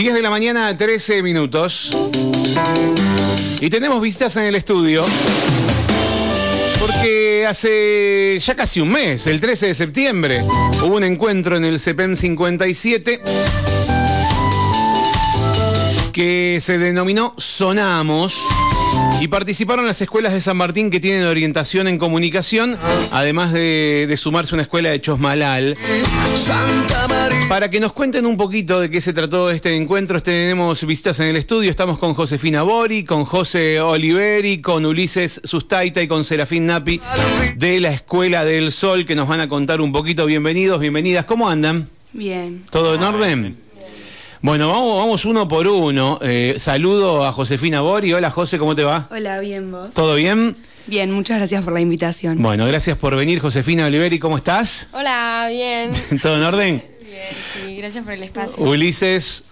10 de la mañana, 13 minutos. Y tenemos visitas en el estudio. Porque hace ya casi un mes, el 13 de septiembre, hubo un encuentro en el CPEM 57 que se denominó Sonamos y participaron las escuelas de San Martín que tienen orientación en comunicación, además de, de sumarse una escuela de Chosmalal. Para que nos cuenten un poquito de qué se trató este encuentro, tenemos visitas en el estudio. Estamos con Josefina Bori, con José Oliveri, con Ulises Sustaita y con Serafín Napi de la Escuela del Sol que nos van a contar un poquito. Bienvenidos, bienvenidas. ¿Cómo andan? Bien. ¿Todo en orden? Bueno, vamos, vamos uno por uno. Eh, saludo a Josefina Bori. Hola José, ¿cómo te va? Hola, bien vos. ¿Todo bien? Bien, muchas gracias por la invitación. Bueno, gracias por venir, Josefina Oliveri. ¿Cómo estás? Hola, bien. ¿Todo en orden? Bien, sí, gracias por el espacio. Ulises,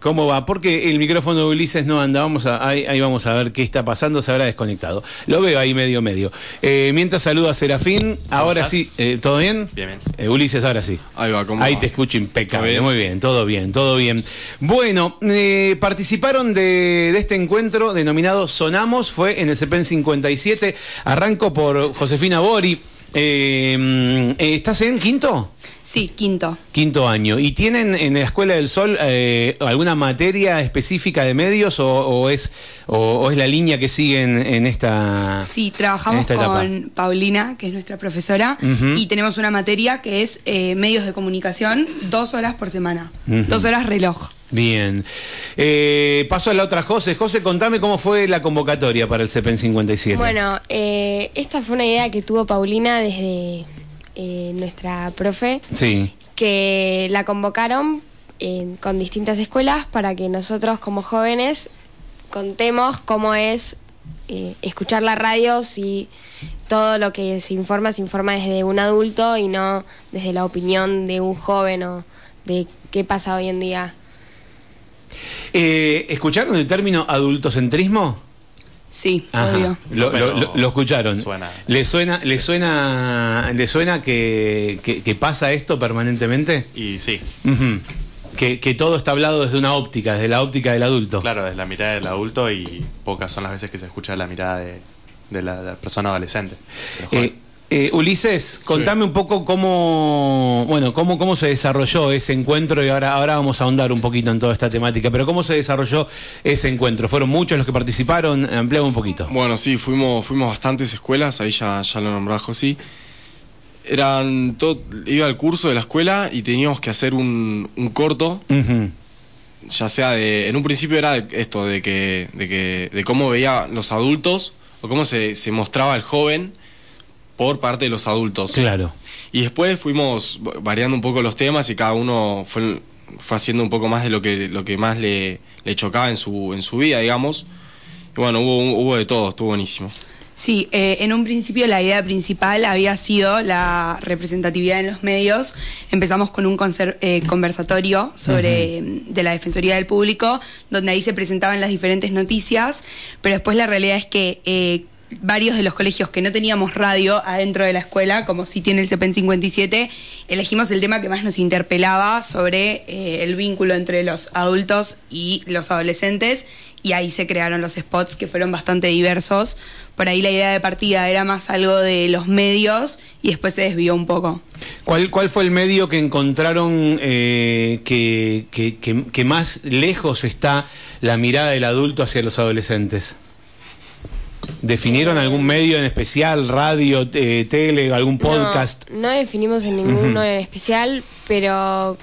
¿cómo va? Porque el micrófono de Ulises no anda. Vamos a, ahí, ahí vamos a ver qué está pasando. Se habrá desconectado. Lo veo ahí medio, medio. Eh, mientras saludo a Serafín. Ahora sí, eh, ¿todo bien? Bien, bien. Eh, Ulises, ahora sí. Ahí va, ¿cómo Ahí va? te escucho impecable, muy bien, todo bien, todo bien. Bueno, eh, participaron de, de este encuentro denominado Sonamos, fue en el CEPEN 57. Arranco por Josefina Bori. Mm, eh, ¿Estás en quinto? Sí, quinto. Quinto año. ¿Y tienen en la Escuela del Sol eh, alguna materia específica de medios o, o es, o, o es la línea que siguen en esta Sí, trabajamos esta etapa? con Paulina, que es nuestra profesora, y tenemos una materia que es eh, medios de comunicación, dos horas por semana. Dos horas reloj. Bien. Eh, paso a la otra José. José, contame cómo fue la convocatoria para el CEPEN 57. Bueno, eh, esta fue una idea que tuvo Paulina desde eh, nuestra profe, Sí. que la convocaron eh, con distintas escuelas para que nosotros como jóvenes contemos cómo es eh, escuchar la radio si todo lo que se informa se informa desde un adulto y no desde la opinión de un joven o de qué pasa hoy en día. Eh, ¿Escucharon el término adultocentrismo? Sí, Ajá. obvio. Lo, Pero lo- lo- lo escucharon. suena. ¿Le suena, le suena, le suena que, que- que pasa esto permanentemente? Y sí, que, que todo está hablado desde una óptica, desde la óptica del adulto. claro, es la mirada del adulto y pocas son las veces que se escucha la mirada de, de la, de la persona adolescente. Eh, eh, Ulises, contame un poco cómo, bueno, cómo, cómo se desarrolló ese encuentro y ahora, ahora vamos a ahondar un poquito en toda esta temática, pero cómo se desarrolló ese encuentro. ¿Fueron muchos los que participaron? Ampliamos un poquito. Bueno, sí, fuimos, fuimos bastantes escuelas, ahí ya, ya lo nombraba José. Eran todo, iba al curso de la escuela y teníamos que hacer un, un corto, ya sea de, en un principio era de esto, de que, de que, de cómo veía los adultos, o cómo se, se mostraba el joven por parte de los adultos. Claro. Y después fuimos variando un poco los temas y cada uno fue, fue haciendo un poco más de lo que, lo que más le, le chocaba en su, en su vida, digamos. Y bueno, hubo, hubo de todo, estuvo buenísimo. Sí, eh, en un principio la idea principal había sido la representatividad en los medios. Empezamos con un eh, conversatorio sobre de la Defensoría del Público, donde ahí se presentaban las diferentes noticias, pero después la realidad es que eh, varios de los colegios que no teníamos radio adentro de la escuela, como sí tiene el CEPEN 57, elegimos el tema que más nos interpelaba sobre eh, el vínculo entre los adultos y los adolescentes y ahí se crearon los spots que fueron bastante diversos. Por ahí la idea de partida era más algo de los medios y después se desvió un poco. ¿Cuál, ¿Cuál fue el medio que encontraron eh, que, que- que- que más lejos está la mirada del adulto hacia los adolescentes? ¿Definieron algún medio en especial, radio, eh, tele, algún podcast? No, no definimos en ninguno en especial, pero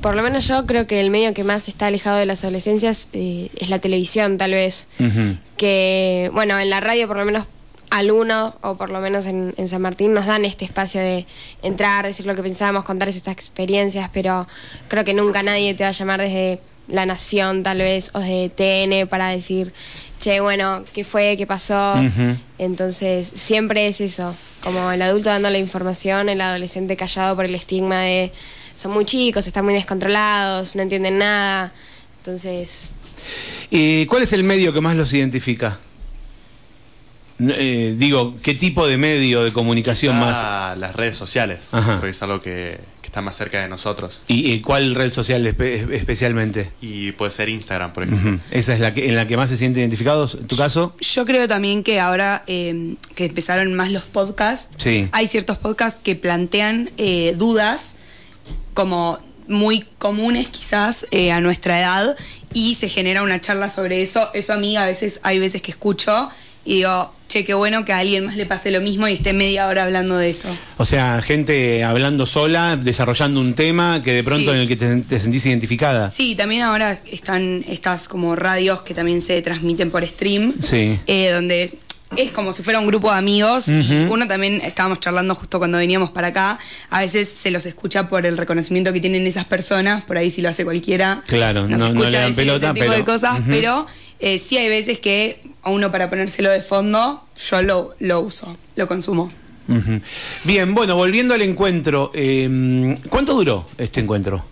por lo menos yo creo que el medio que más está alejado de las adolescencias eh, es la televisión, tal vez. Que, bueno, en la radio por lo menos algunos, o por lo menos en, en San Martín, nos dan este espacio de entrar, decir lo que pensamos, contar estas experiencias, pero creo que nunca nadie te va a llamar desde La Nación, tal vez, o de TN para decir, che, bueno, ¿qué fue? ¿Qué pasó? Entonces, siempre es eso, como el adulto dando la información, el adolescente callado por el estigma de son muy chicos, están muy descontrolados, no entienden nada. Entonces, ¿Y cuál es el medio que más los identifica? Eh, digo, ¿qué tipo de medio de comunicación Quizá más? las redes sociales, Ajá. porque es algo que, que está más cerca de nosotros. ¿Y, y cuál red social espe- especialmente? Y puede ser Instagram, por ejemplo. ¿Esa es la que, en la que más se sienten identificados? ¿En tu caso? Yo creo también que ahora eh, que empezaron más los podcasts, Sí. hay ciertos podcasts que plantean eh, dudas como muy comunes quizás eh, a nuestra edad y se genera una charla sobre eso. Eso a mí a veces hay veces que escucho y digo, che, qué bueno que a alguien más le pase lo mismo y esté media hora hablando de eso. O sea, gente hablando sola, desarrollando un tema que de pronto Sí. en el que te, te sentís identificada. Sí, también ahora están estas como radios que también se transmiten por stream, Sí. eh, donde es como si fuera un grupo de amigos uno también estábamos charlando justo cuando veníamos para acá, a veces se los escucha por el reconocimiento que tienen esas personas, por ahí si lo hace cualquiera, Claro, se no- no escucha le dan decir pelota, ese tipo pero- de cosas, pero eh, sí hay veces que a uno para ponérselo de fondo, yo lo, lo uso, lo consumo. Bien, bueno, volviendo al encuentro, eh, ¿cuánto duró este encuentro?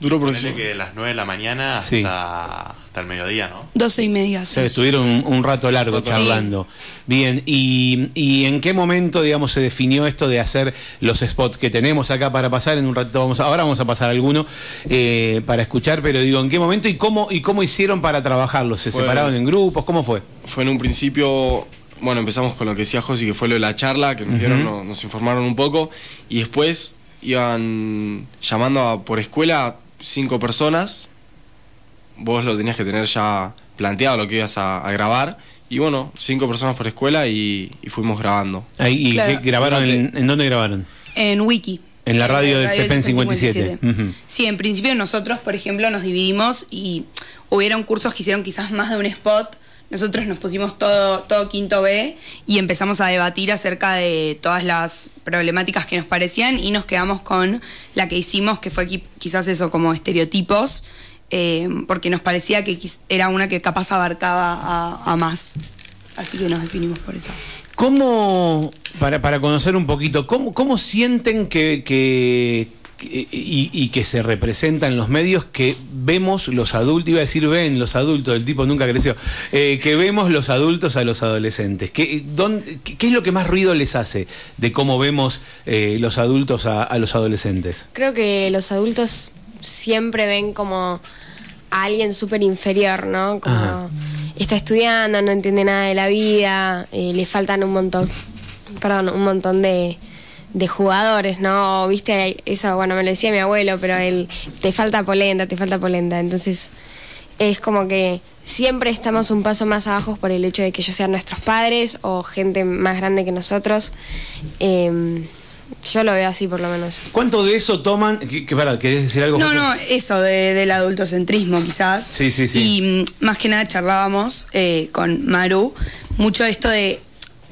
Duró próximo. que de las 9 de la mañana hasta, Sí. Hasta el mediodía, ¿no? Doce y media. O sea, estuvieron un, un rato largo Sí. charlando. Bien, y, y en qué momento, digamos, se definió esto de hacer los spots que tenemos acá para pasar? En un rato vamos, a- ahora vamos a pasar alguno eh, para escuchar, pero digo, ¿en qué momento y cómo y cómo hicieron para trabajarlos? ¿Se Fue- separaron en grupos? ¿Cómo fue? Fue en un principio, bueno, empezamos con lo que decía Josi, que fue lo de la charla, que nos dieron, no- nos informaron un poco, y después iban llamando a- por escuela cinco personas, vos lo tenías que tener ya planteado lo que ibas a, a grabar, y bueno, cinco personas por escuela y, y fuimos grabando. Ahí, ¿Y Claro. qué grabaron? En, en dónde grabaron? En Wiki. En la radio del Radio CEPEN 57. Ujú. Sí, en principio nosotros, por ejemplo, nos dividimos y hubieron cursos que hicieron quizás más de un spot. Nosotros nos pusimos todo, todo quinto B y empezamos a debatir acerca de todas las problemáticas que nos parecían y nos quedamos con la que hicimos, que fue qui- quizás eso como estereotipos, eh, porque nos parecía que era una que capaz abarcaba a, a más. Así que nos definimos por eso. ¿Cómo, para, para conocer un poquito, cómo, cómo sienten que, que- que- y, y que se representa en los medios que vemos los adultos, iba a decir ven los adultos, el tipo nunca creció, eh, que vemos los adultos a los adolescentes? ¿Qué, dónde- qué- qué es lo que más ruido les hace de cómo vemos eh, los adultos a, a los adolescentes? Creo que los adultos siempre ven como a alguien súper inferior, ¿no? Como Ajá. está estudiando, no entiende nada de la vida, eh, le faltan un montón, perdón, un montón de, de jugadores, ¿no? O, Viste, eso, bueno, me lo decía mi abuelo, pero él, te falta polenta, te falta polenta. Entonces, es como que siempre estamos un paso más abajo por el hecho de que ellos sean nuestros padres o gente más grande que nosotros. Eh, yo lo veo así, por lo menos. ¿Cuánto de eso toman? Que, que, pará, ¿Querés decir algo? No, José? no, eso de- del adultocentrismo quizás. Sí, sí, sí. Y mm, más que nada charlábamos eh, con Maru mucho esto de,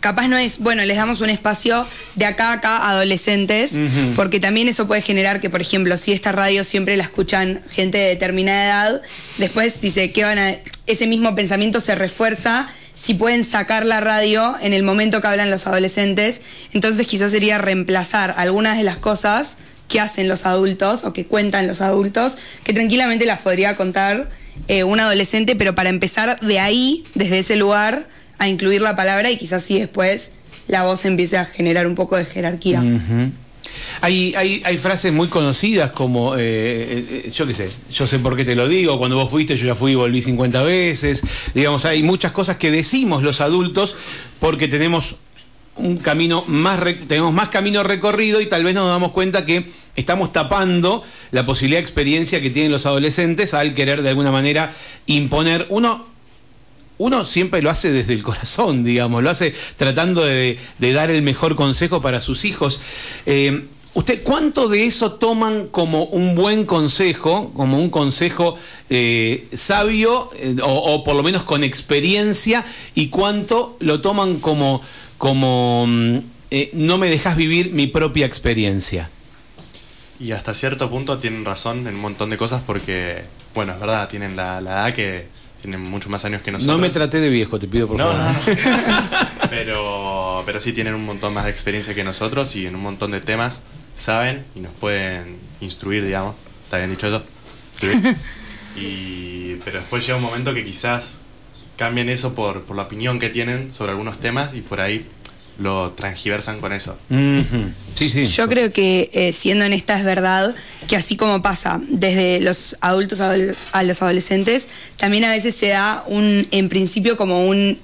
capaz no es, bueno, les damos un espacio de acá a acá a adolescentes, porque también eso puede generar que, por ejemplo, si esta radio siempre la escuchan gente de determinada edad, después dice que van a, ese mismo pensamiento se refuerza si pueden sacar la radio en el momento que hablan los adolescentes, entonces quizás sería reemplazar algunas de las cosas que hacen los adultos o que cuentan los adultos, que tranquilamente las podría contar eh, un adolescente, pero para empezar de ahí, desde ese lugar, a incluir la palabra y quizás sí después la voz empiece a generar un poco de jerarquía. Hay, hay, hay frases muy conocidas como, eh, eh, eh, yo qué sé, yo sé por qué te lo digo, cuando vos fuiste yo ya fui y volví 50 veces, digamos, hay muchas cosas que decimos los adultos porque tenemos un camino más, tenemos más camino recorrido y tal vez nos damos cuenta que estamos tapando la posibilidad de experiencia que tienen los adolescentes al querer de alguna manera imponer uno uno siempre lo hace desde el corazón, digamos, lo hace tratando de, dar el mejor consejo para sus hijos. ¿Usted cuánto de eso toman como un buen consejo, como un consejo eh, sabio eh, o, o por lo menos con experiencia y cuánto lo toman como, como mm, eh, no me dejas vivir mi propia experiencia? Y hasta cierto punto tienen razón en un montón de cosas porque, bueno, es verdad, tienen la, la edad que tienen mucho más años que nosotros. No me traté de viejo, te pido por No, favor. no, no. pero, pero sí tienen un montón más de experiencia que nosotros y en un montón de temas saben y nos pueden instruir, digamos. ¿Está bien dicho eso? Sí. Y, pero después llega un momento que quizás cambien eso por, por la opinión que tienen sobre algunos temas y por ahí lo transgiversan con eso. Sí, sí. Yo creo que eh, siendo honesta es verdad que así como pasa desde los adultos a, a los adolescentes, también a veces se da un, en principio como un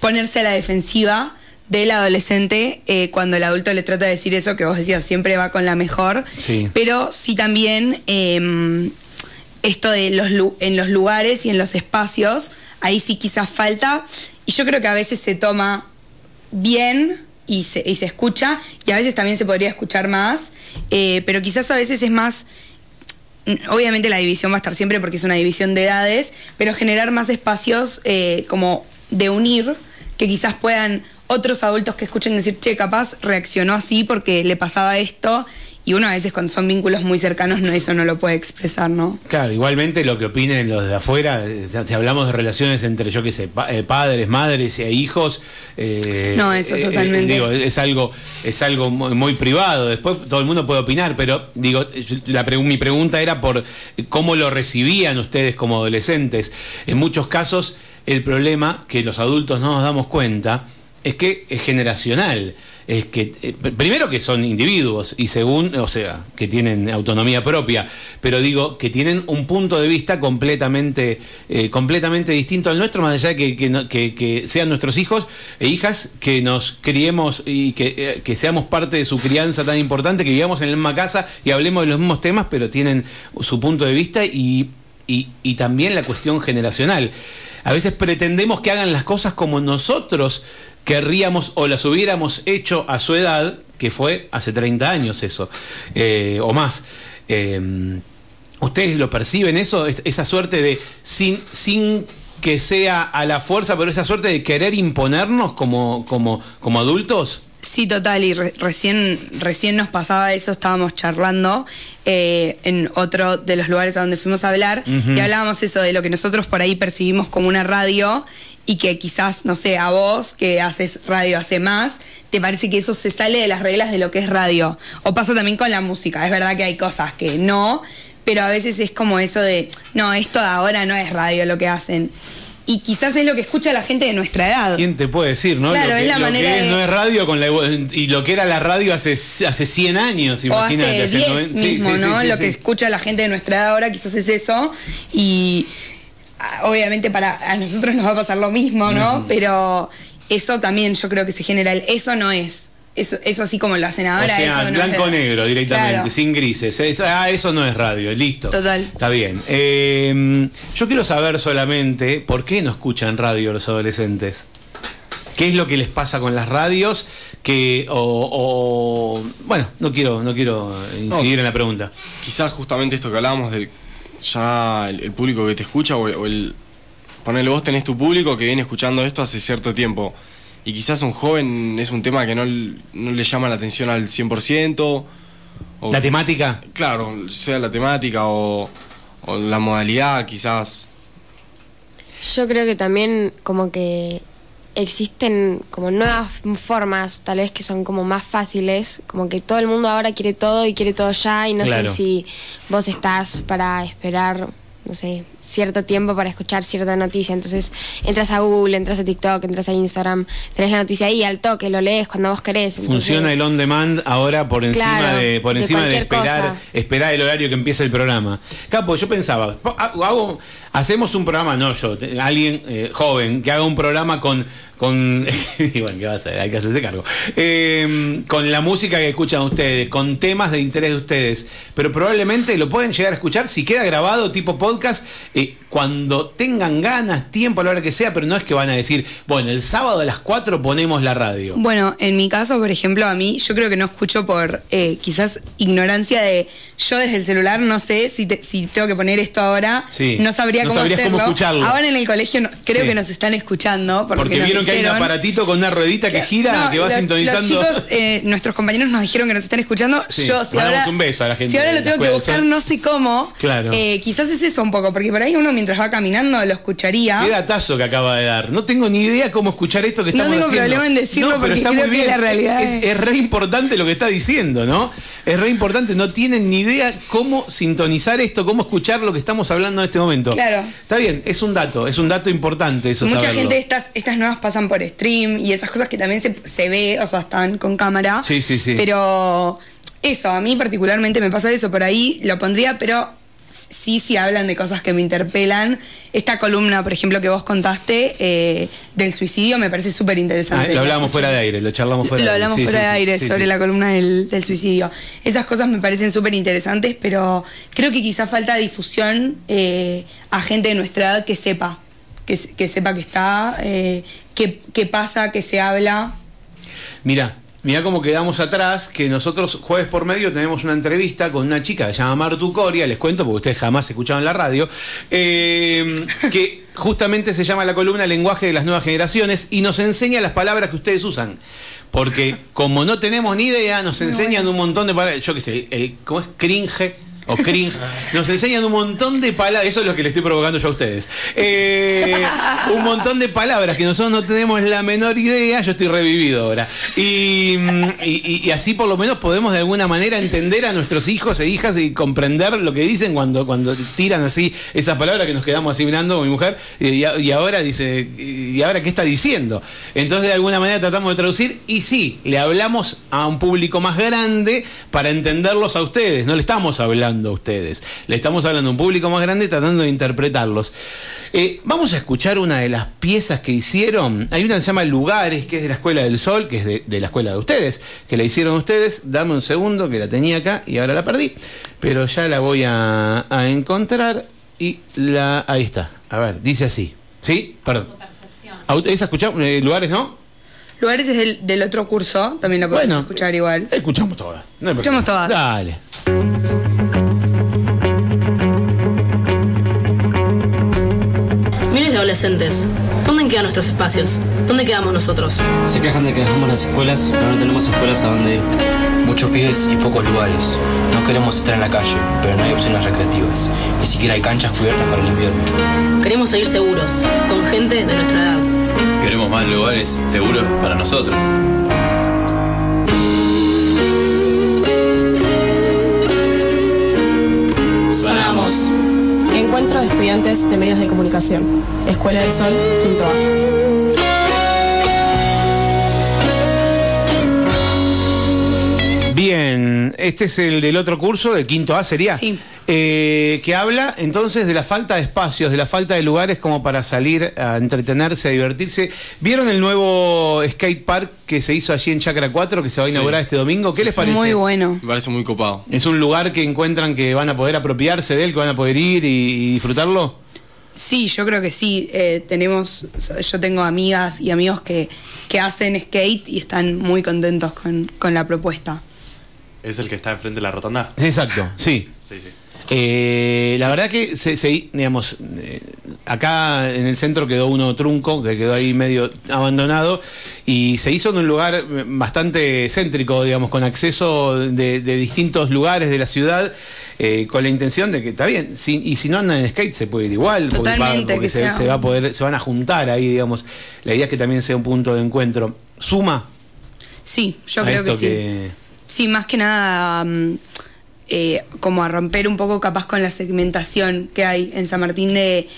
ponerse a la defensiva del adolescente eh, cuando el adulto le trata de decir eso que vos decías siempre va con la mejor, Sí. pero sí también eh, esto de los en los lugares y en los espacios, ahí sí quizás falta y yo creo que a veces se toma bien y se, y se escucha y a veces también se podría escuchar más, eh, pero quizás a veces es más, obviamente la división va a estar siempre porque es una división de edades, pero generar más espacios eh, como de unir que quizás puedan otros adultos que escuchen decir, che, capaz reaccionó así porque le pasaba esto y uno a veces cuando son vínculos muy cercanos no eso no lo puede expresar, ¿no? Claro, igualmente lo que opinen los de afuera, eh, si hablamos de relaciones entre, yo qué sé, pa- eh, padres, madres e hijos, eh, No, eso eh, totalmente. digo, es algo, es algo muy, muy privado. Después todo el mundo puede opinar, pero digo, la mi pregunta era por cómo lo recibían ustedes como adolescentes. En muchos casos, el problema que los adultos no nos damos cuenta es que es generacional. Es que, eh, pr- primero que son individuos y según, o sea, que tienen autonomía propia, pero digo que tienen un punto de vista completamente, eh, completamente distinto al nuestro, más allá de que, que que- que sean nuestros hijos e hijas, que nos criemos y que, eh, que seamos parte de su crianza tan importante, que vivamos en la misma casa y hablemos de los mismos temas, pero tienen su punto de vista y, y, y también la cuestión generacional. A veces pretendemos que hagan las cosas como nosotros querríamos o las hubiéramos hecho a su edad, que fue hace 30 años eso, eh, o más. Eh, ¿Ustedes lo perciben eso? Es- Esa suerte de, sin, sin que sea a la fuerza, pero esa suerte de querer imponernos como, como, como adultos? Sí, total, y re- recién, recién nos pasaba eso, estábamos charlando eh, en otro de los lugares a donde fuimos a hablar y hablábamos eso de lo que nosotros por ahí percibimos como una radio y que quizás, no sé, a vos que haces radio hace más, te parece que eso se sale de las reglas de lo que es radio. O pasa también con la música, es verdad que hay cosas que no, pero a veces es como eso de, no, esto de ahora no es radio lo que hacen. Y quizás es lo que escucha la gente de nuestra edad. ¿Quién te puede decir, no? Claro, lo que, es la lo manera que es, de- no es radio con la, y lo que era la radio hace, hace 100 años, imagínate. hace hace 10 noven- sí, mismo, sí, sí, ¿no? sí, Lo que escucha la gente de nuestra edad ahora quizás es eso. Y ah, obviamente para a nosotros nos va a pasar lo mismo, ¿no? Pero eso también yo creo que se genera el eso no es. Eso, eso así como lo hacen ahora. o sea, eso no es blanco de- negro directamente, Claro. sin grises. Es- ah, eso no es radio, listo. Total. Está bien. Eh, yo quiero saber solamente por qué no escuchan radio los adolescentes. ¿Qué es lo que les pasa con las radios? Que, o, o- bueno, no quiero, no quiero incidir en la pregunta. Quizás justamente esto que hablábamos de ya el, el público que te escucha o, o el ponerle vos tenés tu público que viene escuchando esto hace cierto tiempo y quizás un joven es un tema que no, no le llama la atención al 100% o La temática. claro, sea la temática o, o la modalidad quizás Yo creo que también como que existen como nuevas formas, tal vez que son como más fáciles, como que todo el mundo ahora quiere todo y quiere todo ya y no Claro. sé si vos estás para esperar, no sé, cierto tiempo para escuchar cierta noticia, entonces entras a Google, entras a TikTok, entras a Instagram, tenés la noticia ahí al toque, lo lees cuando vos querés. entonces- Funciona el on demand ahora por encima Claro, de por encima de, esperar cosa. esperar el horario que empieza el programa. Capo, yo pensaba, hago, hacemos un programa, no yo, alguien eh, joven que haga un programa con con bueno, ¿qué a hacer? Hay que hacerse cargo. Eh, con la música que escuchan ustedes, con temas de interés de ustedes, pero probablemente lo pueden llegar a escuchar si queda grabado tipo podcast eh, cuando tengan ganas, tiempo, a la hora que sea, pero no es que van a decir, bueno, el sábado a las 4 ponemos la radio. Bueno, en mi caso, por ejemplo, a mí, yo creo que no escucho por eh, quizás ignorancia de yo desde el celular no sé si, te- si tengo que poner esto ahora, Sí, no sabría no cómo hacerlo. cómo escucharlo. Ahora en el colegio no- creo Sí. que nos están escuchando porque, Porque nos vieron que hay un aparatito con una ruedita que gira, No, que va los- sintonizando. Los chicos, eh, nuestros compañeros nos dijeron que nos están escuchando. Sí, Yo, si ahora, un beso a la gente Si ahora lo tengo que buscar, no sé cómo. Claro. eh, quizás es eso un poco, porque por ahí uno mientras va caminando lo escucharía. Qué datazo que acaba de dar. No tengo ni idea cómo escuchar esto que No estamos tengo haciendo. problema en decirlo No, porque creo que bien. la realidad es, es- es re importante lo que está diciendo, ¿no? Es re importante. No tienen ni idea cómo sintonizar esto, cómo escuchar lo que estamos hablando en este momento. Claro. Está bien, es un dato, es un dato importante eso. Mucha saberlo. gente estas, estas nuevas pasan por stream y esas cosas que también se, se ve, o sea, están con cámara. Sí, sí, sí. Pero eso, a mí particularmente me pasa eso, por ahí lo pondría, pero sí, sí hablan de cosas que me interpelan. Esta columna, por ejemplo, que vos contaste eh, del suicidio me parece súper Ah, interesante. lo hablábamos fuera de aire, lo charlamos fuera Lo de aire. hablamos Sí, fuera sí, de aire sí, sobre la columna del, del suicidio. Esas cosas me parecen súper interesantes, pero creo que quizá falta difusión eh, a gente de nuestra edad que sepa, que, que sepa que está, eh, que, que pasa, que se habla. Mira, mira cómo quedamos atrás, que nosotros jueves por medio tenemos una entrevista con una chica que se llama Martu Coria, les cuento porque ustedes jamás escuchaban la radio, eh, que justamente se llama la columna Lenguaje de las Nuevas Generaciones y nos enseña las palabras que ustedes usan. Porque como no tenemos ni idea, nos enseñan un montón de palabras, yo qué sé, el- ¿cómo es? Cringe. O cringe. Nos enseñan un montón de palabras. Eso es lo que le estoy provocando yo a ustedes. Eh, un montón de palabras que nosotros no tenemos la menor idea. Yo estoy revivido ahora. Y, mm, y- así por lo menos podemos de alguna manera entender a nuestros hijos e hijas y comprender lo que dicen cuando, cuando tiran así esas palabras que nos quedamos así mirando mi mujer. Y ahora dice, ¿y ahora qué está diciendo? Entonces de alguna manera tratamos de traducir y sí, le hablamos a un público más grande para entenderlos a ustedes. No le estamos hablando a ustedes, le estamos hablando a un público más grande tratando de interpretarlos. Eh, vamos a escuchar una de las piezas que hicieron. Hay una que se llama Lugares, que es de la Escuela del Sol, que es de, de la escuela de ustedes, que la hicieron ustedes. Dame un segundo, que la tenía acá y ahora la perdí. Pero ya la voy a, a encontrar y la... Ahí está. A ver, dice así. ¿Sí? Perdón. Auto- ¿Esa escuchamos? Eh, ¿Lugares no? Lugares es del, del otro curso, también la podemos Bueno. escuchar igual. Escuchamos todas. No Escuchamos todas. Dale. Adolescentes. ¿Dónde quedan nuestros espacios? ¿Dónde quedamos nosotros? Se quejan de que dejamos las escuelas, pero no tenemos escuelas a donde ir. Muchos pibes y pocos lugares. No queremos estar en la calle, pero no hay opciones recreativas. Ni siquiera hay canchas cubiertas para el invierno. Queremos seguir seguros, con gente de nuestra edad. Queremos más lugares seguros para nosotros. Encuentro de estudiantes de medios de comunicación. Escuela del Sol, quinto A. Bien, este es el del otro curso, del quinto A sería. Sí. Eh, que habla entonces de la falta de espacios, de la falta de lugares como para salir a entretenerse, a divertirse. ¿Vieron el nuevo skate park que se hizo allí en Chacra 4 que se va a Sí. inaugurar este domingo? ¿Qué les parece? Muy bueno. Me parece muy copado. ¿Es un lugar que encuentran que van a poder apropiarse de él, que van a poder ir y, y disfrutarlo? Sí, yo creo que sí. Eh, tenemos, yo tengo amigas y amigos que, que hacen skate y están muy contentos con, con la propuesta. ¿Es el que está enfrente de la rotonda? Sí, exacto, sí. Sí, sí. Eh, la verdad que se, se- digamos, eh, acá en el centro quedó uno trunco, que quedó ahí medio abandonado, y se hizo en un lugar bastante céntrico, digamos, con acceso de, de distintos lugares de la ciudad, eh, con la intención de que está bien, si- y si no andan en skate se puede ir igual, Totalmente, porque que se, sea- se va a poder, se van a juntar ahí, digamos. La idea es que también sea un punto de encuentro. Suma. Sí, yo creo que sí. que- Sí, más que nada mm, eh, como a romper un poco capaz con la segmentación que hay en San Martín de...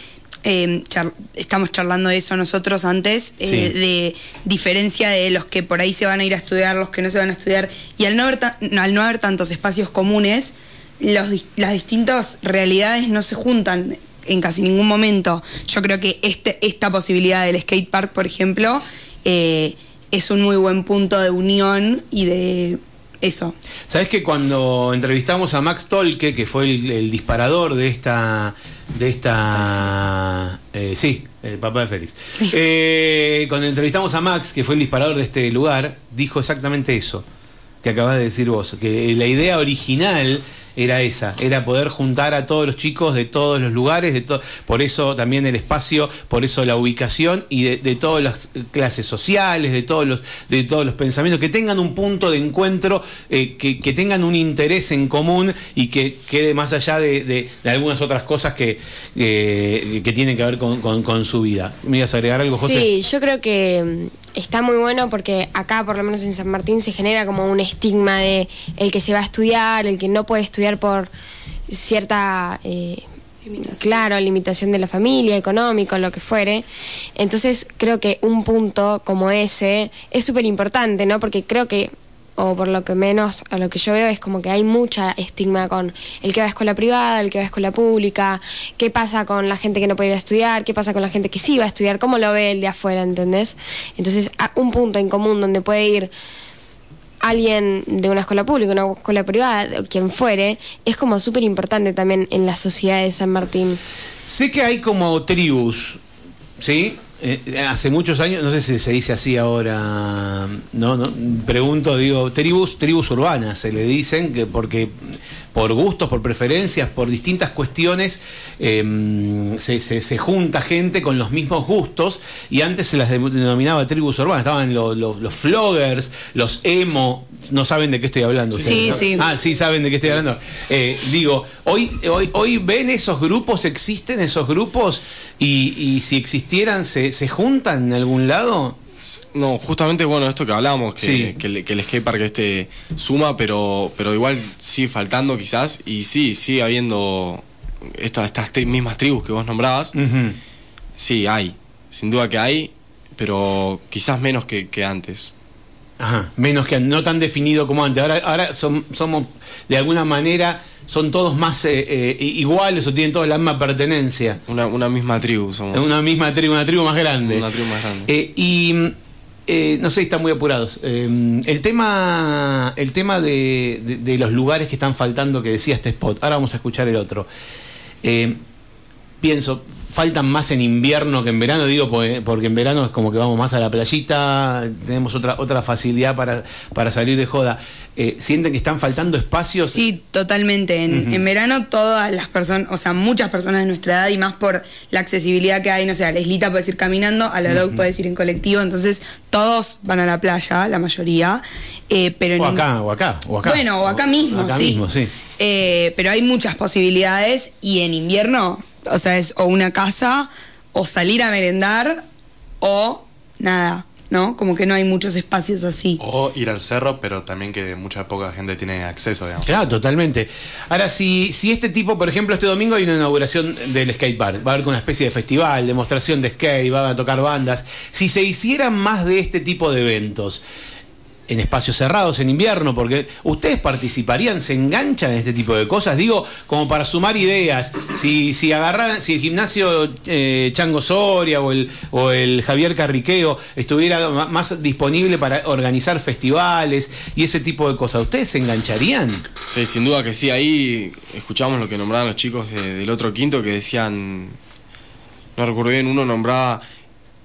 eh, char- estamos charlando de eso nosotros antes, eh, Sí. de diferencia de los que por ahí se van a ir a estudiar, los que no se van a estudiar, y al no haber, al no haber tantos espacios comunes, los, las distintas realidades no se juntan en casi ningún momento. Yo creo que este, esta posibilidad del skate park, por ejemplo, eh, es un muy buen punto de unión y de eso. ¿Sabes que cuando entrevistamos a Max Tolke, que fue el, el disparador de esta. de esta. eh, sí, el papá de Félix. Sí. Eh, cuando entrevistamos a Max, que fue el disparador de este lugar, dijo exactamente eso que acabas de decir vos, que la idea original era esa, era poder juntar a todos los chicos de todos los lugares, de to- por eso también el espacio, por eso la ubicación y de, de todas las clases sociales, de todos los, de todos los pensamientos, que tengan un punto de encuentro, eh, que, que tengan un interés en común y que quede más allá de, de- algunas otras cosas que, eh, que tienen que ver con, con- con su vida. ¿Me ibas a agregar algo, José? Sí, yo creo que mm, está muy bueno porque acá, por lo menos en San Martín, se genera como un estigma de el que se va a estudiar, el que no puede estudiar por cierta, eh, claro, limitación de la familia, económico, lo que fuere. Entonces creo que un punto como ese es súper importante, ¿no? Porque creo que o por lo que menos a lo que yo veo es como que hay mucha estigma con el que va a escuela privada, el que va a escuela pública, qué pasa con la gente que no puede ir a estudiar, qué pasa con la gente que sí va a estudiar, cómo lo ve el de afuera, ¿entendés? Entonces, un punto en común donde puede ir alguien de una escuela pública, una escuela privada, quien fuere, es como súper importante también en la sociedad de San Martín. Sé que hay como tribus, ¿sí? Eh, hace muchos años, no sé si se dice así ahora, no, no, pregunto, digo, tribus, tribus urbanas se le dicen, que porque por gustos, por preferencias, por distintas cuestiones, eh, se, se- junta gente con los mismos gustos y antes se las de- denominaba tribus urbanas, estaban los, los floggers, los emo, no saben de qué estoy hablando. Sí, sí. Ah, sí saben de qué estoy hablando. Eh, digo, hoy, hoy, hoy ven esos grupos, existen esos grupos y, y si existieran, ¿se, ¿se juntan en algún lado? No, justamente bueno, esto que hablamos, que, Sí. que, el- que el skatepark este suma, pero, pero igual sigue faltando quizás, y sí, sigue habiendo estas, estas tri- mismas tribus que vos nombrabas, sí, hay, sin duda que hay, pero quizás menos que, que antes. Ajá, menos que no tan definido como antes. Ahora, ahora son- somos, de alguna manera, son todos más eh, eh, iguales o tienen todos la misma pertenencia. Una, una misma tribu somos. Una misma tribu, una tribu más grande. Una tribu más grande. Eh, y no sé, están muy apurados. El tema, el tema de, de- de los lugares que están faltando que decía este spot. Ahora vamos a escuchar el otro. Pienso, faltan más en invierno que en verano, digo, porque, porque en verano es como que vamos más a la playita, tenemos otra, otra facilidad para, para salir de joda. Eh, ¿Sienten que están faltando espacios? Sí, totalmente. En, en verano todas las personas, o sea, muchas personas de nuestra edad y más por la accesibilidad que hay, no sé, a la islita puedes ir caminando, a la Ujú. puedes ir en colectivo, entonces todos van a la playa, la mayoría. eh, pero O acá, o acá, o acá. Bueno, o acá mismo, Acá sí. mismo, sí. Eh, pero hay muchas posibilidades y en invierno, o sea, es o una casa, o salir a merendar, o nada, ¿no? Como que no hay muchos espacios así. O ir al cerro, pero también que mucha poca gente tiene acceso, digamos. Claro, totalmente. Ahora, si, si este tipo, por ejemplo, este domingo hay una inauguración del skate park, va a haber una especie de festival, demostración de skate, van a tocar bandas. Si se hicieran más de este tipo de eventos, en espacios cerrados en invierno, porque ustedes participarían, se enganchan en este tipo de cosas, digo, como para sumar ideas. Si, si agarraran, si el gimnasio eh, Chango Soria o el, o el Javier Carriqueo estuviera más disponible para organizar festivales y ese tipo de cosas, ¿ustedes se engancharían? Sí, sin duda que sí. Ahí escuchamos lo que nombraban los chicos de- del otro quinto que decían, no recuerdo bien, uno nombraba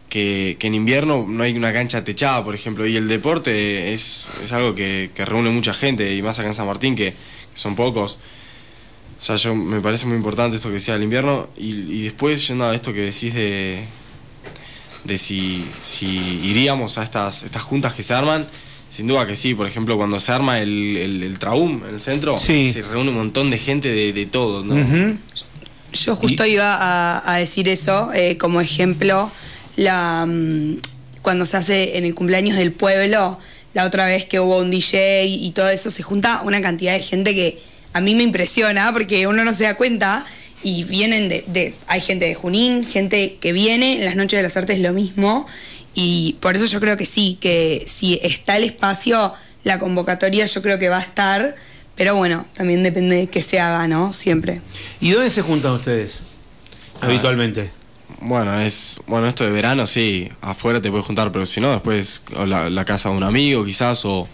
que, que en invierno no hay una cancha techada, por ejemplo, y el deporte es, es algo que, que reúne mucha gente, y más acá en San Martín, que, que son pocos. O sea, yo me parece muy importante esto que decía del invierno, y, y después, yendo a esto que decís de, de si, si iríamos a estas, estas juntas que se arman, sin duda que sí, por ejemplo, cuando se arma el, el, el Traum en el centro, Sí. se reúne un montón de gente de, de todo, ¿no? Yo justo iba a, a decir eso eh, como ejemplo, la, mm, cuando se hace en el cumpleaños del pueblo, la otra vez que hubo un DJ y todo eso, se junta una cantidad de gente que a mí me impresiona porque uno no se da cuenta y vienen de, de- hay gente de Junín, gente que viene, en las noches de las artes lo mismo y por eso yo creo que sí, que si está el espacio, la convocatoria yo creo que va a estar, pero bueno, también depende de que se haga, ¿no? Siempre. ¿Y dónde se juntan ustedes habitualmente? Bueno, es bueno esto de verano, sí, afuera te puedes juntar, pero si no, después o la, la casa de un amigo quizás, o,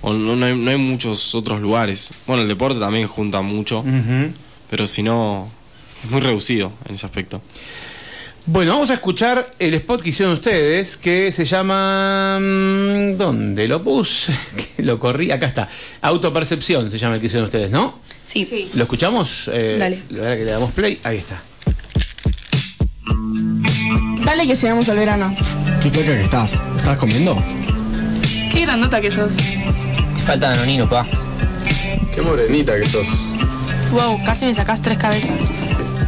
o no, no hay, no hay muchos otros lugares. Bueno, el deporte también junta mucho, pero si no, es muy reducido en ese aspecto. Bueno, vamos a escuchar el spot que hicieron ustedes, que se llama... mm, ¿Dónde lo puse? Que lo corrí, acá está. Autopercepción se llama el que hicieron ustedes, ¿no? Sí. ¿Lo escuchamos? Eh, Dale. La verdad que le damos play. Ahí está. Dale que llegamos al verano. ¿Qué flaca que estás? ¿Estás comiendo? Qué grandota que sos. Te falta danonino, pa. Qué morenita que sos. Wow, casi me sacás tres cabezas.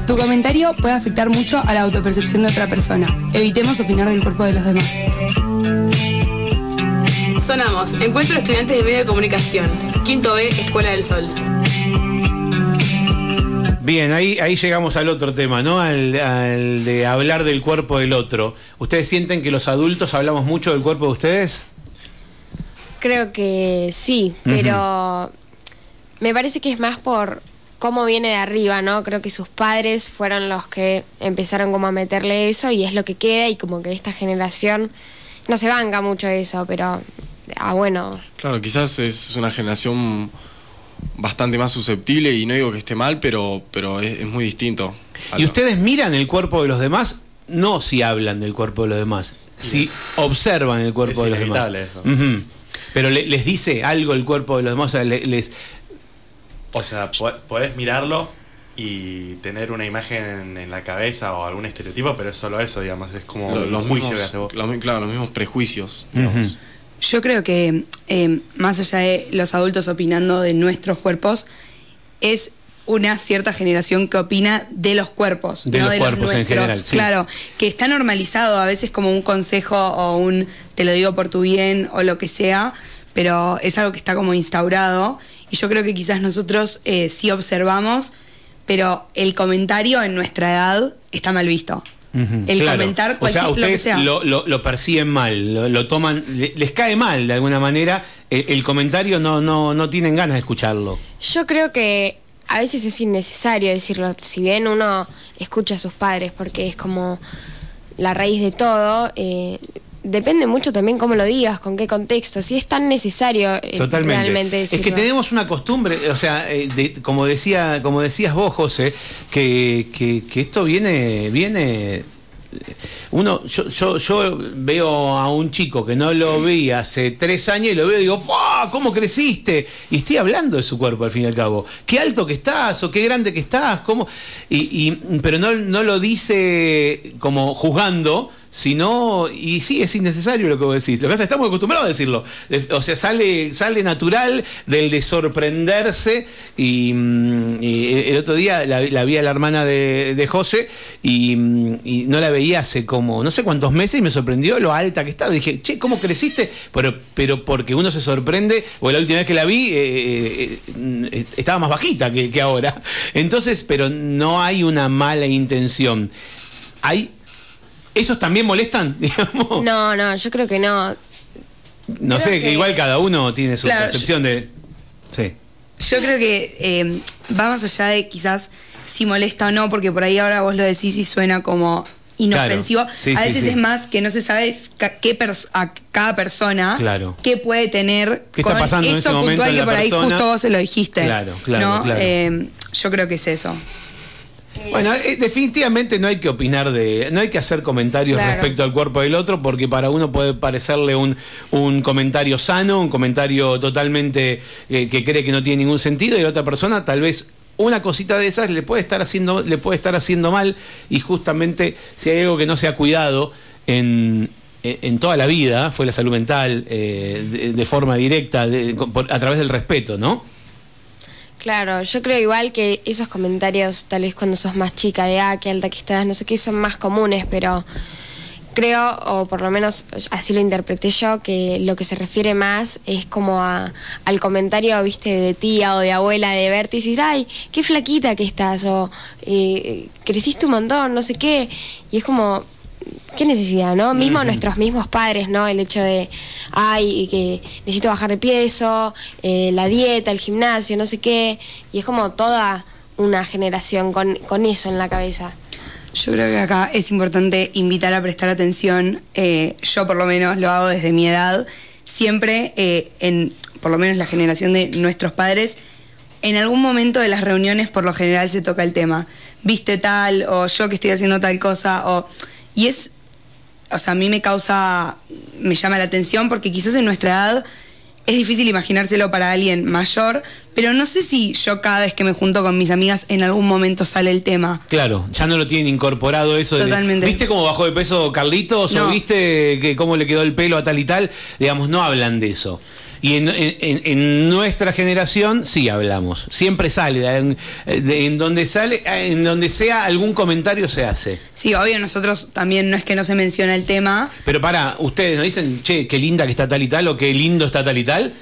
Tu comentario puede afectar mucho a la autopercepción de otra persona. Evitemos opinar del cuerpo de los demás. Sonamos. Encuentro de estudiantes de medio de comunicación. Quinto B, Escuela del Sol. Bien, ahí, ahí llegamos al otro tema, ¿no? Al, al de hablar del cuerpo del otro. ¿Ustedes sienten que los adultos hablamos mucho del cuerpo de ustedes? Creo que sí, pero me parece que es más por cómo viene de arriba, ¿no? Creo que sus padres fueron los que empezaron como a meterle eso y es lo que queda y como que esta generación no se banca mucho eso, pero ah bueno, Claro, quizás es una generación bastante más susceptible y no digo que esté mal, pero, pero es, es muy distinto. ¿Y lo- ustedes miran el cuerpo de los demás? No si hablan del cuerpo de los demás, si observan el cuerpo Es de los demás. inevitable eso. Ujú. Pero le- les dice algo el cuerpo de los demás, o sea, le- les... O sea, po- podés mirarlo y tener una imagen en la cabeza o algún estereotipo, pero es solo eso, digamos, es como lo- un los juicio mismos, que hace vos. los claro, los mismos prejuicios. digamos. Yo creo que eh, más allá de los adultos opinando de nuestros cuerpos, es una cierta generación que opina de los cuerpos, De no los de cuerpos en nuestros. general, sí. Claro, que está normalizado a veces como un consejo o un te lo digo por tu bien o lo que sea, pero es algo que está como instaurado y yo creo que quizás nosotros eh, sí observamos, pero el comentario en nuestra edad está mal visto. El claro. comentar O cualquier sea, lo que ustedes sea. lo, lo- lo perciben mal, lo, lo toman, le- les cae mal de alguna manera. El, el comentario no, no, no tienen ganas de escucharlo. yo creo que a veces es innecesario decirlo, si bien uno escucha a sus padres porque es como la raíz de todo, eh, depende mucho también cómo lo digas, con qué contexto, si es tan necesario eh, Totalmente. realmente es que decirlo. tenemos una costumbre, o sea, eh, de- como decía, como decías vos, José, que, que, que esto viene, viene. Uno, yo, yo, yo veo a un chico que no lo vi hace tres años y lo veo y digo, ¡Fua! ¿Cómo creciste? Y estoy hablando de su cuerpo al fin y al cabo. Qué alto que estás o qué grande que estás, ¿cómo? Y, y- pero no, no lo dice como juzgando, sino, y sí, es innecesario lo que vos decís. Lo que pasa es que estamos acostumbrados a decirlo. De- O sea, sale, sale natural del de sorprenderse. Y, mm, el otro día la, vi a la hermana de, de José y, mm, y no la veía hace como no sé cuántos meses y me sorprendió lo alta que estaba. Dije, che, ¿cómo creciste? Pero, pero porque uno se sorprende, o la última vez que la vi eh, eh, eh, estaba más bajita que ahora. Entonces, pero no hay una mala intención. Hay ¿Esos también molestan? Digamos? No, no, yo creo que no. No Creo sé, que igual cada uno tiene su Claro, percepción de. Sí. Yo creo que eh, va más allá de quizás si molesta o no, porque por ahí ahora vos lo decís y suena como inofensivo. Claro, sí, a veces sí. es más que no se sabe qué pers- a cada persona Claro. qué puede tener ¿Qué está con pasando en eso ese momento puntual en que por ahí persona? justo vos se lo dijiste. Claro, claro, ¿no? claro. Eh, yo creo que es eso. Bueno, eh, definitivamente no hay que opinar de. No hay que hacer comentarios Claro. respecto al cuerpo del otro, porque para uno puede parecerle un, un comentario sano, un comentario totalmente eh, que cree que no tiene ningún sentido, y la otra persona tal vez. Una cosita de esas le puede estar haciendo, le puede estar haciendo mal, y justamente si hay algo que no se ha cuidado en, en en toda la vida, fue la salud mental, eh, de, de forma directa, de- a través del respeto, ¿no? Claro, yo creo igual que esos comentarios, tal vez cuando sos más chica, de ah, qué alta que estás, no sé qué, son más comunes, pero creo, o por lo menos así lo interpreté yo, que lo que se refiere más es como a, al comentario, viste, de tía o de abuela de verte y decir, ay, qué flaquita que estás, o eh, creciste un montón, no sé qué, y es como, qué necesidad, ¿no? Mismo nuestros mismos padres, ¿no? El hecho de, ay, que necesito bajar de peso, eh, la dieta, el gimnasio, no sé qué, y es como toda una generación con, con eso en la cabeza. Yo creo que acá es importante invitar a prestar atención. eh, yo por lo menos lo hago desde mi edad. Siempre eh, en, por lo menos la generación de nuestros padres, en algún momento de las reuniones por lo general se toca el tema. Viste tal, o yo que estoy haciendo tal cosa, o... Y es, o sea, a mí me causa, me llama la atención porque quizás en nuestra edad es difícil imaginárselo para alguien mayor, pero no sé si yo cada vez que me junto con mis amigas en algún momento sale el tema. Claro, ya no lo tienen incorporado eso. de- Totalmente. ¿Viste cómo bajó de peso Carlitos? ¿O viste que cómo le quedó el pelo a tal y tal? Digamos, no hablan de eso. Y en, en- nuestra generación sí hablamos. Siempre sale. En, de- en donde sale, en donde sea algún comentario se hace. Sí, obvio, nosotros también no es que no se menciona el tema. Pero para, ustedes no dicen, che, qué linda que está tal y tal o qué lindo está tal y tal.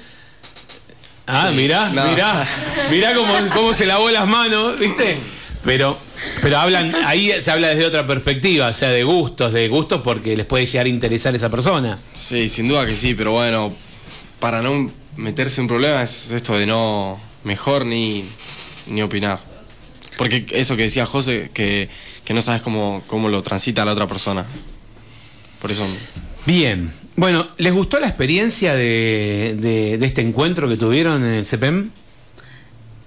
Ah, Sí. mirá, No. mirá, mirá cómo, cómo se lavó las manos, ¿viste? Pero, pero hablan, ahí se habla desde otra perspectiva, o sea, de gustos, de gustos porque les puede llegar a interesar esa persona. Sí, sin duda que sí, pero bueno, para no meterse en problemas es esto de no mejor ni, ni opinar. Porque eso que decía José, que, que no sabes cómo, cómo lo transita la otra persona. Por eso... Bien, bueno, ¿les gustó la experiencia de, de- de este encuentro que tuvieron en el CEPEM?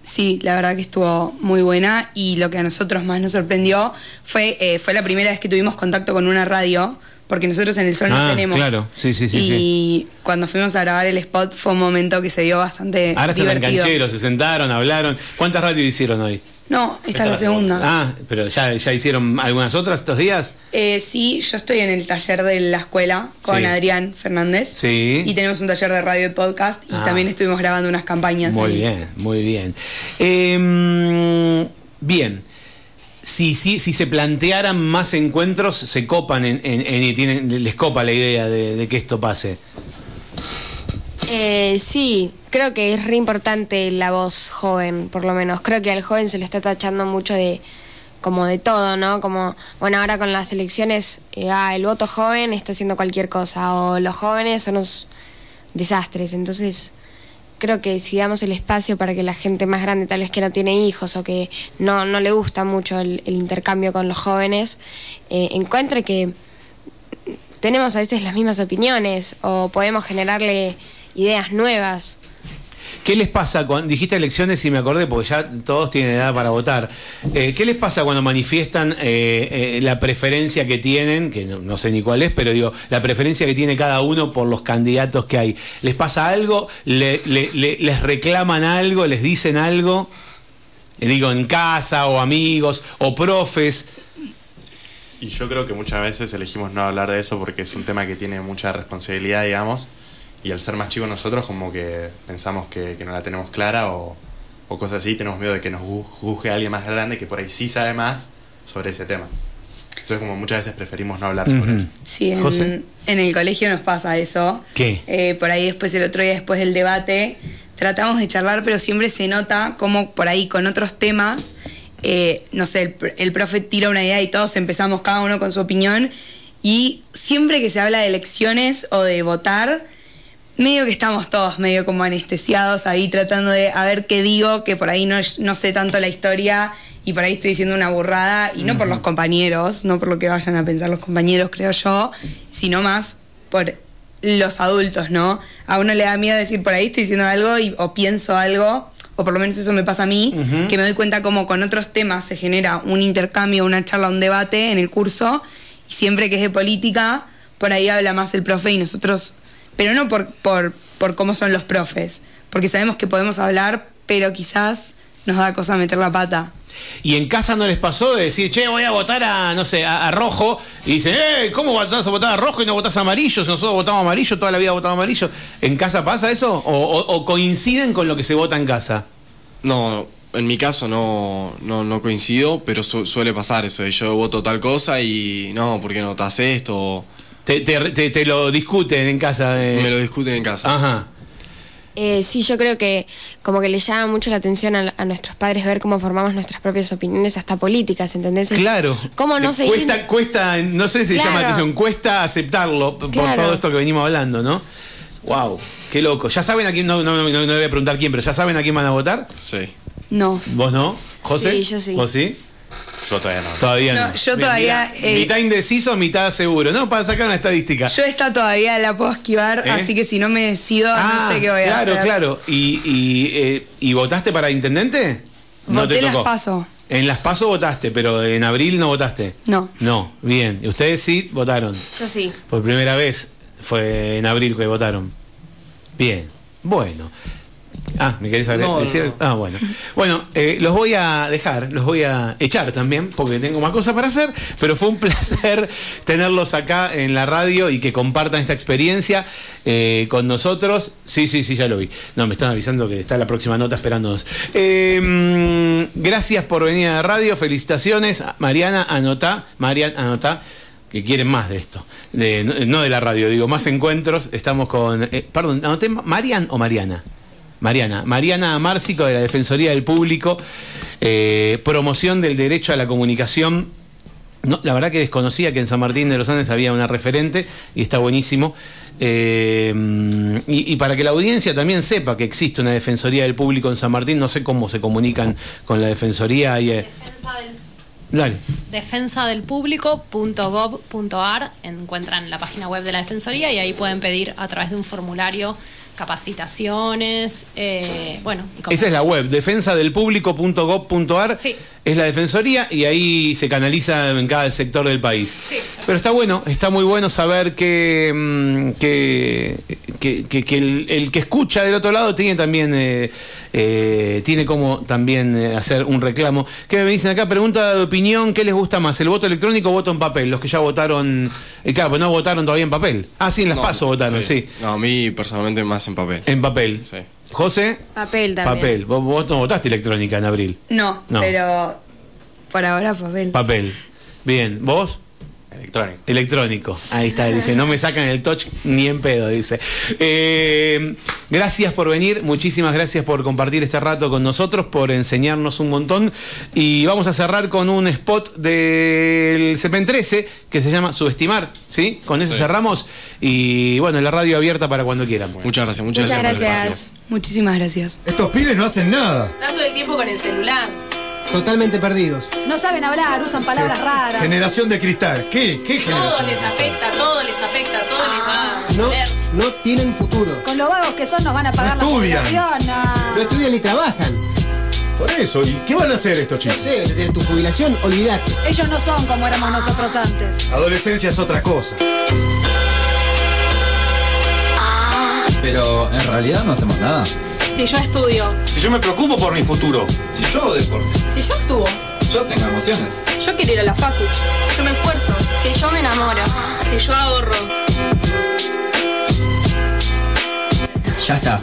Sí, la verdad que estuvo muy buena y lo que a nosotros más nos sorprendió fue, eh, fue la primera vez que tuvimos contacto con una radio, porque nosotros en el Sol Ah, no tenemos. claro, sí, sí, sí, Y cuando fuimos a grabar el spot fue un momento que se dio bastante Ahora están cancheros, se sentaron, hablaron. ¿Cuántas radios hicieron hoy? No, esta es la segunda. Ah, pero ya, ya hicieron algunas otras estos días. Eh, sí, yo estoy en el taller de la escuela con Sí. Adrián Fernández. Sí. Y tenemos un taller de radio y podcast y Ah. también estuvimos grabando unas campañas. Muy ahí. bien, muy bien. Eh, bien. Si, si, si se plantearan más encuentros, se copan en, en- en- y tienen, les copa la idea de, que esto pase. Eh, sí, creo que es re importante la voz joven, por lo menos. Creo que al joven se le está tachando mucho de como de todo, ¿no? Como, bueno, ahora con las elecciones, eh, ah, el voto joven está haciendo cualquier cosa, o los jóvenes son unos desastres. Entonces, creo que si damos el espacio para que la gente más grande, tal vez que no tiene hijos o que no, no le gusta mucho el, intercambio con los jóvenes, eh, encuentre que tenemos a veces las mismas opiniones o podemos generarle ideas nuevas. ¿Qué les pasa cuando dijiste elecciones y me acordé porque ya todos tienen edad para votar? Eh, ¿Qué les pasa cuando manifiestan eh, eh, la preferencia que tienen, que no, no sé ni cuál es, pero digo, la preferencia que tiene cada uno por los candidatos que hay? ¿Les pasa algo? ¿Le- le- le- ¿Les reclaman algo? ¿Les dicen algo? Eh, digo, en casa o amigos o profes. Y yo creo que muchas veces elegimos no hablar de eso porque es un tema que tiene mucha responsabilidad, digamos. Y al ser más chicos nosotros como que pensamos que, que no la tenemos clara o, o cosas así. Tenemos miedo de que nos ju- juzgue alguien más grande que por ahí sí sabe más sobre ese tema. Entonces como muchas veces preferimos no hablar sobre eso. Sí, en, José. en el colegio nos pasa eso. ¿Qué? Eh, por ahí después, el otro día después del debate, tratamos de charlar, pero siempre se nota como por ahí con otros temas, eh, no sé, el profe tira una idea y todos empezamos cada uno con su opinión. Y siempre que se habla de elecciones o de votar, medio que estamos todos medio como anestesiados ahí tratando de a ver qué digo, que por ahí no, no sé tanto la historia y por ahí estoy diciendo una burrada, y no por los compañeros, no por lo que vayan a pensar los compañeros, creo yo, sino más por los adultos, ¿no? A uno le da miedo decir por ahí estoy diciendo algo y, o pienso algo, o por lo menos eso me pasa a mí, que me doy cuenta como con otros temas se genera un intercambio, una charla, un debate en el curso, y siempre que es de política, por ahí habla más el profe y nosotros, pero no por, por, por cómo son los profes, porque sabemos que podemos hablar, pero quizás nos da cosa meter la pata. Y en casa no les pasó de decir, che, voy a votar a, no sé, a, a rojo. Y dicen, eh, ¿cómo vas a votar a rojo y no votás a amarillo? Si nosotros votamos amarillo, toda la vida votamos amarillo. ¿En casa pasa eso? ¿O, o- o coinciden con lo que se vota en casa? No, en mi caso no, no, no coincido, pero su- suele pasar eso. de Yo voto tal cosa y no, ¿por qué no votas esto? Te, te- te- te lo discuten en casa. eh. Me lo discuten en casa. Ajá. Eh, sí, yo creo que como que le llama mucho la atención a, a nuestros padres ver cómo formamos nuestras propias opiniones, hasta políticas, ¿entendés? Claro. ¿Cómo no Le seguir? Cuesta, cuesta, no sé si se llama la Claro. atención, cuesta aceptarlo por Claro. todo esto que venimos hablando, ¿no? Wow, qué loco. ¿Ya saben a quién? No, no, no, no le voy a preguntar quién, pero ¿ya saben a quién van a votar? Sí. No. ¿Vos no? ¿José? Sí, yo sí. ¿Vos sí? Yo todavía no. Todavía no. No, yo todavía, mira, eh, mitad indeciso, mitad seguro, ¿no? Para sacar una estadística. Yo esta todavía la puedo esquivar, ¿Eh? así que si no me decido, Ah, no sé qué voy a claro, hacer. claro. ¿Y, y, eh, ¿y votaste para intendente? Voté las paso. En las paso votaste, pero en abril no votaste. No. No, bien. ¿Y Ustedes sí votaron. Yo sí. Por primera vez fue en abril que votaron. Bien. Bueno. Ah, ¿me querés agregar- No, decir? no. Ah, bueno. Bueno, eh, los voy a dejar, los voy a echar también, porque tengo más cosas para hacer, pero fue un placer tenerlos acá en la radio y que compartan esta experiencia eh, con nosotros. Sí, sí, sí, ya lo vi. No, me están avisando que está la próxima nota esperándonos. Eh, gracias por venir a la radio, felicitaciones. Mariana, anotá, Marian, anotá que quieren más de esto. De- no de la radio, digo, más encuentros. Estamos con. eh, perdón, anoté Marian o Mariana. Mariana, Mariana Márcico de la Defensoría del Público, eh, promoción del derecho a la comunicación. No, la verdad que desconocía que en San Martín de los Andes había una referente y está buenísimo. Eh, y, y para que la audiencia también sepa que existe una Defensoría del Público en San Martín, no sé cómo se comunican con la Defensoría. Y, eh, dale. defensadelpublico.gov.ar encuentran la página web de la Defensoría y ahí pueden pedir a través de un formulario capacitaciones, eh, bueno. y Esa es la web, defensadelpublico.gov.ar. Sí. Es la defensoría y ahí se canaliza en cada sector del país. Pero está bueno, está muy bueno saber que, mm, que, que- que- que el, el que escucha del otro lado tiene también eh, eh, tiene como también eh, hacer un reclamo. ¿Qué me dicen acá? Pregunta de opinión, ¿qué les gusta más? ¿El voto electrónico o voto en papel? Los que ya votaron, eh, claro, pues no votaron todavía en papel. Ah, sí, en las No, pasos votaron, sí. No, a mí personalmente más en papel. En papel. Sí. José, Papel también. papel. Vos, vos no votaste electrónica en abril. No, No. pero por ahora papel. Papel. Bien, ¿vos? Electrónico. Electrónico. Ahí está, dice, no me sacan el touch ni en pedo, dice. Eh, gracias por venir, muchísimas gracias por compartir este rato con nosotros, por enseñarnos un montón. Y vamos a cerrar con un spot del CEPEN 13 que se llama Subestimar, ¿sí? Con ese Sí. cerramos. Y bueno, la radio abierta para cuando quieran. Muchas gracias, muchas, Muchas gracias. Muchísimas gracias. Estos pibes no hacen nada. Todo el tiempo con el celular. Totalmente perdidos. No saben hablar, usan palabras raras. Generación de cristal. ¿Qué? ¿Qué Todo generación? les afecta, todo les afecta, todo les va a No, no tienen futuro. Con lo vagos que son nos van a pagar No la estudian. jubilación. No no. estudian ni trabajan. Por eso. ¿Y qué van a hacer estos No chicos? sé, de tu jubilación, olvídate. Ellos no son como éramos nosotros antes. Adolescencia es otra cosa. Pero en realidad no hacemos nada. Si yo estudio, Si yo me preocupo por mi futuro, yo hago deporte, si yo actúo, yo tengo emociones. yo quiero ir a la facu, yo me esfuerzo, Si yo me enamoro. si yo ahorro. Ya está.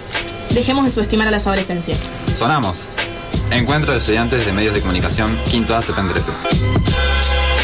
Dejemos de subestimar a las adolescencias. Sonamos. Encuentro de estudiantes de medios de comunicación, quinto A, 13.